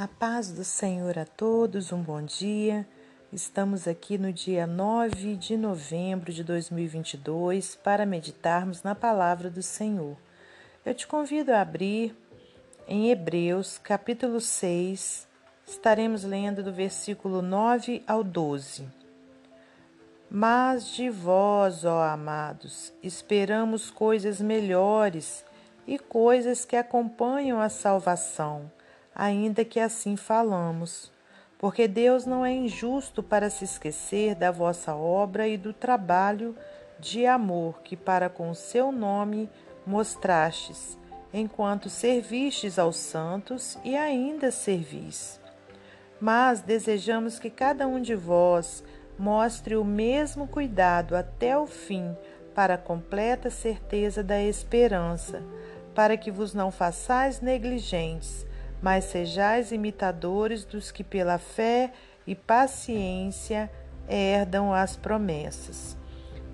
A paz do Senhor a todos, um bom dia. Estamos aqui no dia 9 de novembro de 2022 para meditarmos na palavra do Senhor. Eu te convido a abrir em Hebreus, capítulo 6, estaremos lendo do versículo 9 ao 12. Mas de vós, ó amados, esperamos coisas melhores e coisas que acompanham a salvação ainda que assim falamos. Porque Deus não é injusto para se esquecer da vossa obra e do trabalho de amor que para com o seu nome mostrastes, enquanto servistes aos santos e ainda servis. Mas desejamos que cada um de vós mostre o mesmo cuidado até o fim, para a completa certeza da esperança, para que vos não façais negligentes, mas sejais imitadores dos que pela fé e paciência herdam as promessas.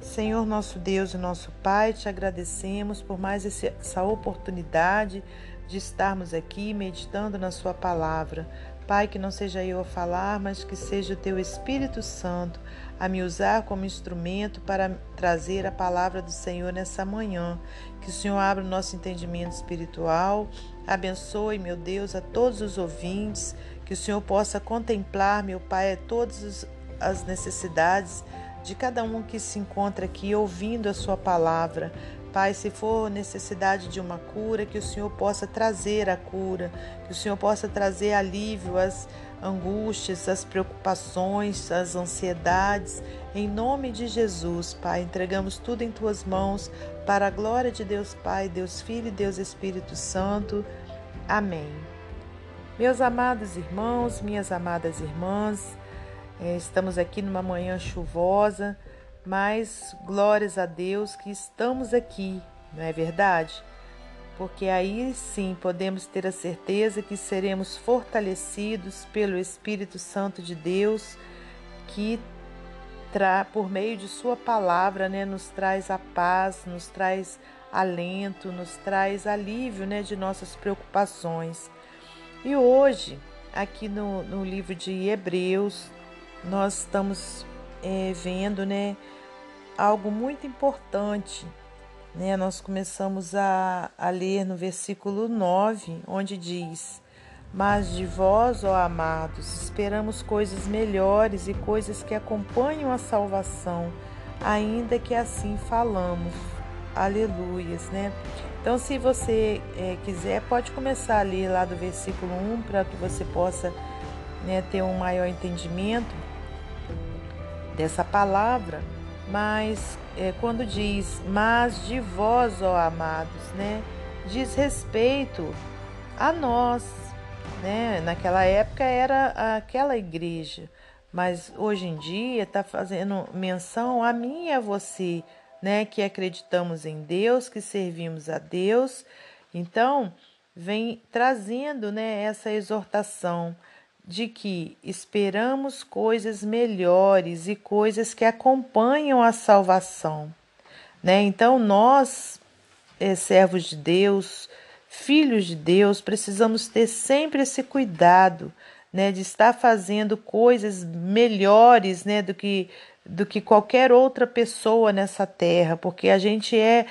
Senhor nosso Deus e nosso Pai, te agradecemos por mais essa oportunidade de estarmos aqui meditando na Sua palavra. Pai, que não seja eu a falar, mas que seja o Teu Espírito Santo a me usar como instrumento para trazer a palavra do Senhor nessa manhã. Que o Senhor abra o nosso entendimento espiritual Abençoe, meu Deus, a todos os ouvintes, que o Senhor possa contemplar, meu Pai, todas as necessidades de cada um que se encontra aqui ouvindo a Sua palavra. Pai, se for necessidade de uma cura, que o Senhor possa trazer a cura, que o Senhor possa trazer alívio às angústias, às preocupações, às ansiedades. Em nome de Jesus, Pai, entregamos tudo em tuas mãos, para a glória de Deus Pai, Deus Filho e Deus Espírito Santo. Amém. Meus amados irmãos, minhas amadas irmãs, eh, estamos aqui numa manhã chuvosa mas glórias a Deus que estamos aqui, não é verdade? Porque aí sim podemos ter a certeza que seremos fortalecidos pelo Espírito Santo de Deus, que por meio de Sua palavra né, nos traz a paz, nos traz alento, nos traz alívio né, de nossas preocupações. E hoje, aqui no, no livro de Hebreus, nós estamos é, vendo né, algo muito importante. Né? Nós começamos a, a ler no versículo 9, onde diz: Mas de vós, ó amados, esperamos coisas melhores e coisas que acompanham a salvação, ainda que assim falamos. Aleluias, né? Então, se você é, quiser, pode começar a ler lá do versículo 1 para que você possa né, ter um maior entendimento dessa palavra. Mas é, quando diz, mas de vós, ó amados, né, diz respeito a nós, né? Naquela época era aquela igreja, mas hoje em dia está fazendo menção a mim e a você, né? Que acreditamos em Deus, que servimos a Deus. Então, vem trazendo, né, essa exortação de que esperamos coisas melhores e coisas que acompanham a salvação. Né? Então, nós, é, servos de Deus, filhos de Deus, precisamos ter sempre esse cuidado né, de estar fazendo coisas melhores né, do, que, do que qualquer outra pessoa nessa terra, porque a gente é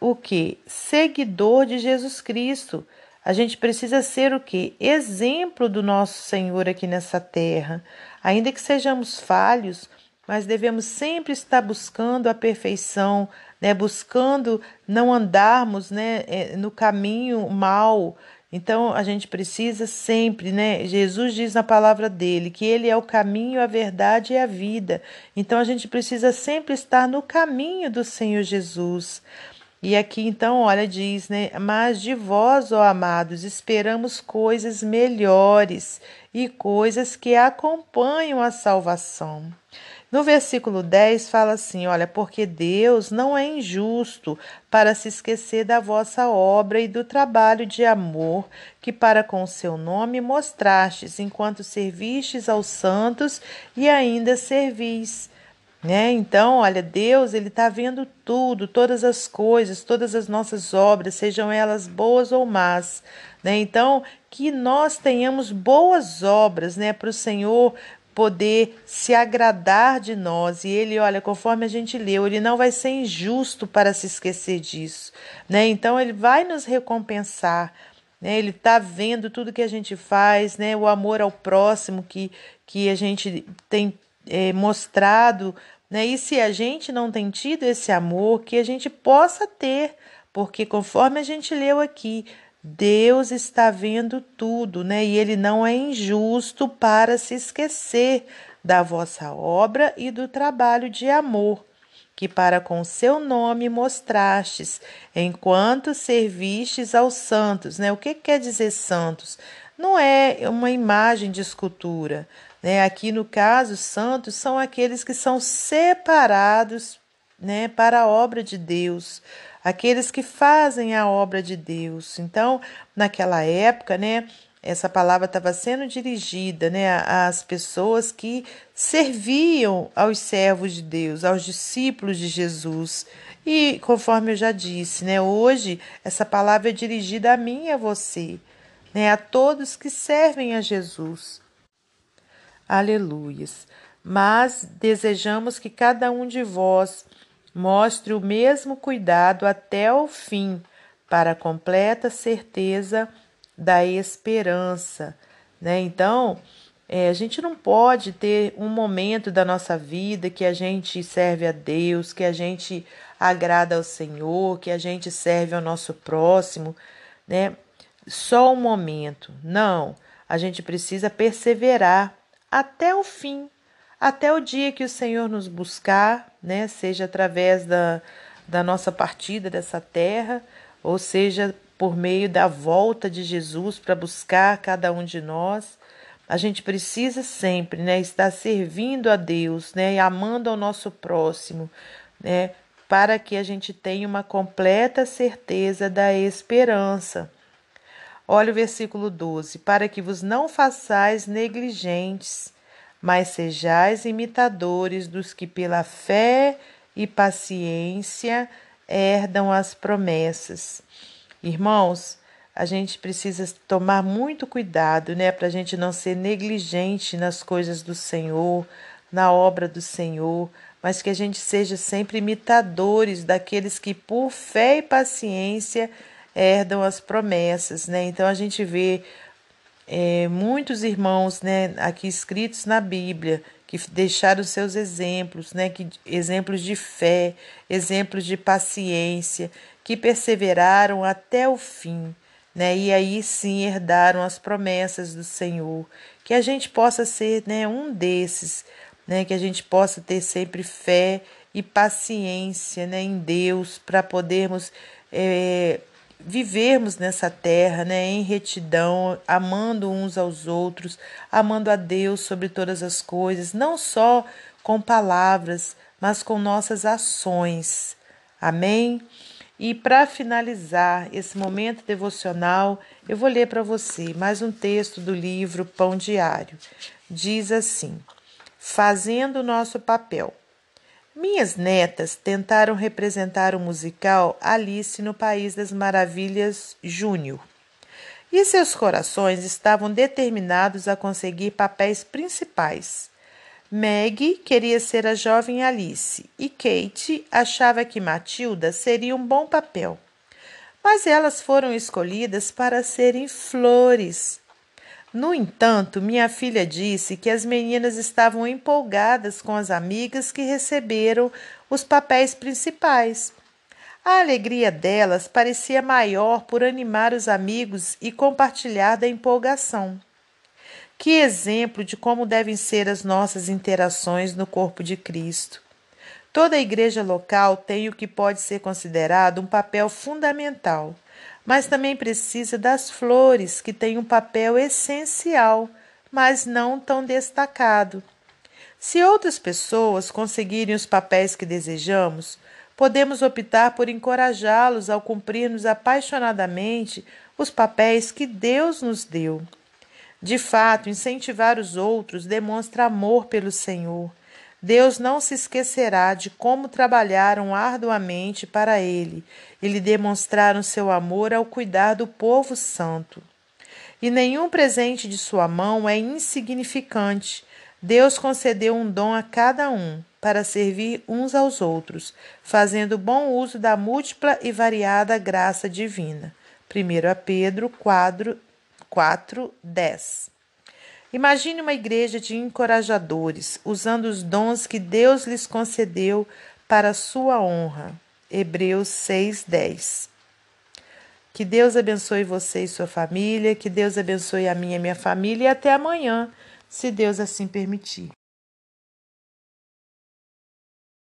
o que? Seguidor de Jesus Cristo. A gente precisa ser o que? Exemplo do nosso Senhor aqui nessa terra. Ainda que sejamos falhos, mas devemos sempre estar buscando a perfeição, né? buscando não andarmos né? É, no caminho mal. Então a gente precisa sempre, né? Jesus diz na palavra dele que ele é o caminho, a verdade e a vida. Então a gente precisa sempre estar no caminho do Senhor Jesus. E aqui então, olha, diz, né? Mas de vós, ó amados, esperamos coisas melhores e coisas que acompanham a salvação. No versículo 10 fala assim: Olha, porque Deus não é injusto para se esquecer da vossa obra e do trabalho de amor que para com seu nome mostrastes, enquanto servistes aos santos e ainda servis. Né? Então, olha, Deus ele está vendo tudo, todas as coisas, todas as nossas obras, sejam elas boas ou más. Né? Então, que nós tenhamos boas obras, né, para o Senhor poder se agradar de nós. E ele, olha, conforme a gente leu, ele não vai ser injusto para se esquecer disso, né? Então ele vai nos recompensar. Né? Ele está vendo tudo que a gente faz, né? O amor ao próximo que, que a gente tem é, mostrado, né? E se a gente não tem tido esse amor, que a gente possa ter, porque conforme a gente leu aqui, Deus está vendo tudo, né? E ele não é injusto para se esquecer da vossa obra e do trabalho de amor que para com seu nome mostrastes, enquanto servistes aos santos. Né? O que quer dizer santos? Não é uma imagem de escultura. Né? Aqui no caso, santos são aqueles que são separados né, para a obra de Deus, aqueles que fazem a obra de Deus. Então, naquela época, né, essa palavra estava sendo dirigida né, às pessoas que serviam aos servos de Deus, aos discípulos de Jesus. E conforme eu já disse, né, hoje essa palavra é dirigida a mim e a você, né, a todos que servem a Jesus. Aleluias. Mas desejamos que cada um de vós mostre o mesmo cuidado até o fim, para a completa certeza da esperança, né? Então, é, a gente não pode ter um momento da nossa vida que a gente serve a Deus, que a gente agrada ao Senhor, que a gente serve ao nosso próximo, né? Só um momento. Não, a gente precisa perseverar até o fim, até o dia que o Senhor nos buscar, né? Seja através da, da nossa partida dessa terra, ou seja por meio da volta de Jesus para buscar cada um de nós. A gente precisa sempre, né, estar servindo a Deus, né, e amando ao nosso próximo, né, para que a gente tenha uma completa certeza da esperança. Olha o versículo 12: para que vos não façais negligentes, mas sejais imitadores dos que pela fé e paciência herdam as promessas. Irmãos, a gente precisa tomar muito cuidado, né, para a gente não ser negligente nas coisas do Senhor, na obra do Senhor, mas que a gente seja sempre imitadores daqueles que, por fé e paciência, herdam as promessas, né? Então a gente vê é, muitos irmãos, né, aqui escritos na Bíblia, que deixaram seus exemplos, né, que, exemplos de fé, exemplos de paciência, que perseveraram até o fim, né? E aí sim herdaram as promessas do Senhor. Que a gente possa ser, né, um desses, né? Que a gente possa ter sempre fé e paciência, né, em Deus para podermos é, vivermos nessa terra, né, em retidão, amando uns aos outros, amando a Deus sobre todas as coisas, não só com palavras, mas com nossas ações. Amém? E para finalizar esse momento devocional, eu vou ler para você mais um texto do livro Pão Diário. Diz assim: Fazendo o nosso papel. Minhas netas tentaram representar o musical Alice no País das Maravilhas Júnior. E seus corações estavam determinados a conseguir papéis principais. Meg queria ser a jovem Alice e Kate achava que Matilda seria um bom papel. Mas elas foram escolhidas para serem flores. No entanto, minha filha disse que as meninas estavam empolgadas com as amigas que receberam os papéis principais. A alegria delas parecia maior por animar os amigos e compartilhar da empolgação. Que exemplo de como devem ser as nossas interações no corpo de Cristo. Toda igreja local tem o que pode ser considerado um papel fundamental, mas também precisa das flores, que têm um papel essencial, mas não tão destacado. Se outras pessoas conseguirem os papéis que desejamos, podemos optar por encorajá-los ao cumprirmos apaixonadamente os papéis que Deus nos deu. De fato, incentivar os outros demonstra amor pelo Senhor. Deus não se esquecerá de como trabalharam arduamente para Ele e lhe demonstraram seu amor ao cuidar do povo santo. e nenhum presente de sua mão é insignificante. Deus concedeu um dom a cada um, para servir uns aos outros, fazendo bom uso da múltipla e variada graça divina. 1 Pedro 4, 4 10. Imagine uma igreja de encorajadores, usando os dons que Deus lhes concedeu para a sua honra. Hebreus 6, 10. Que Deus abençoe você e sua família, que Deus abençoe a minha e minha família e até amanhã, se Deus assim permitir.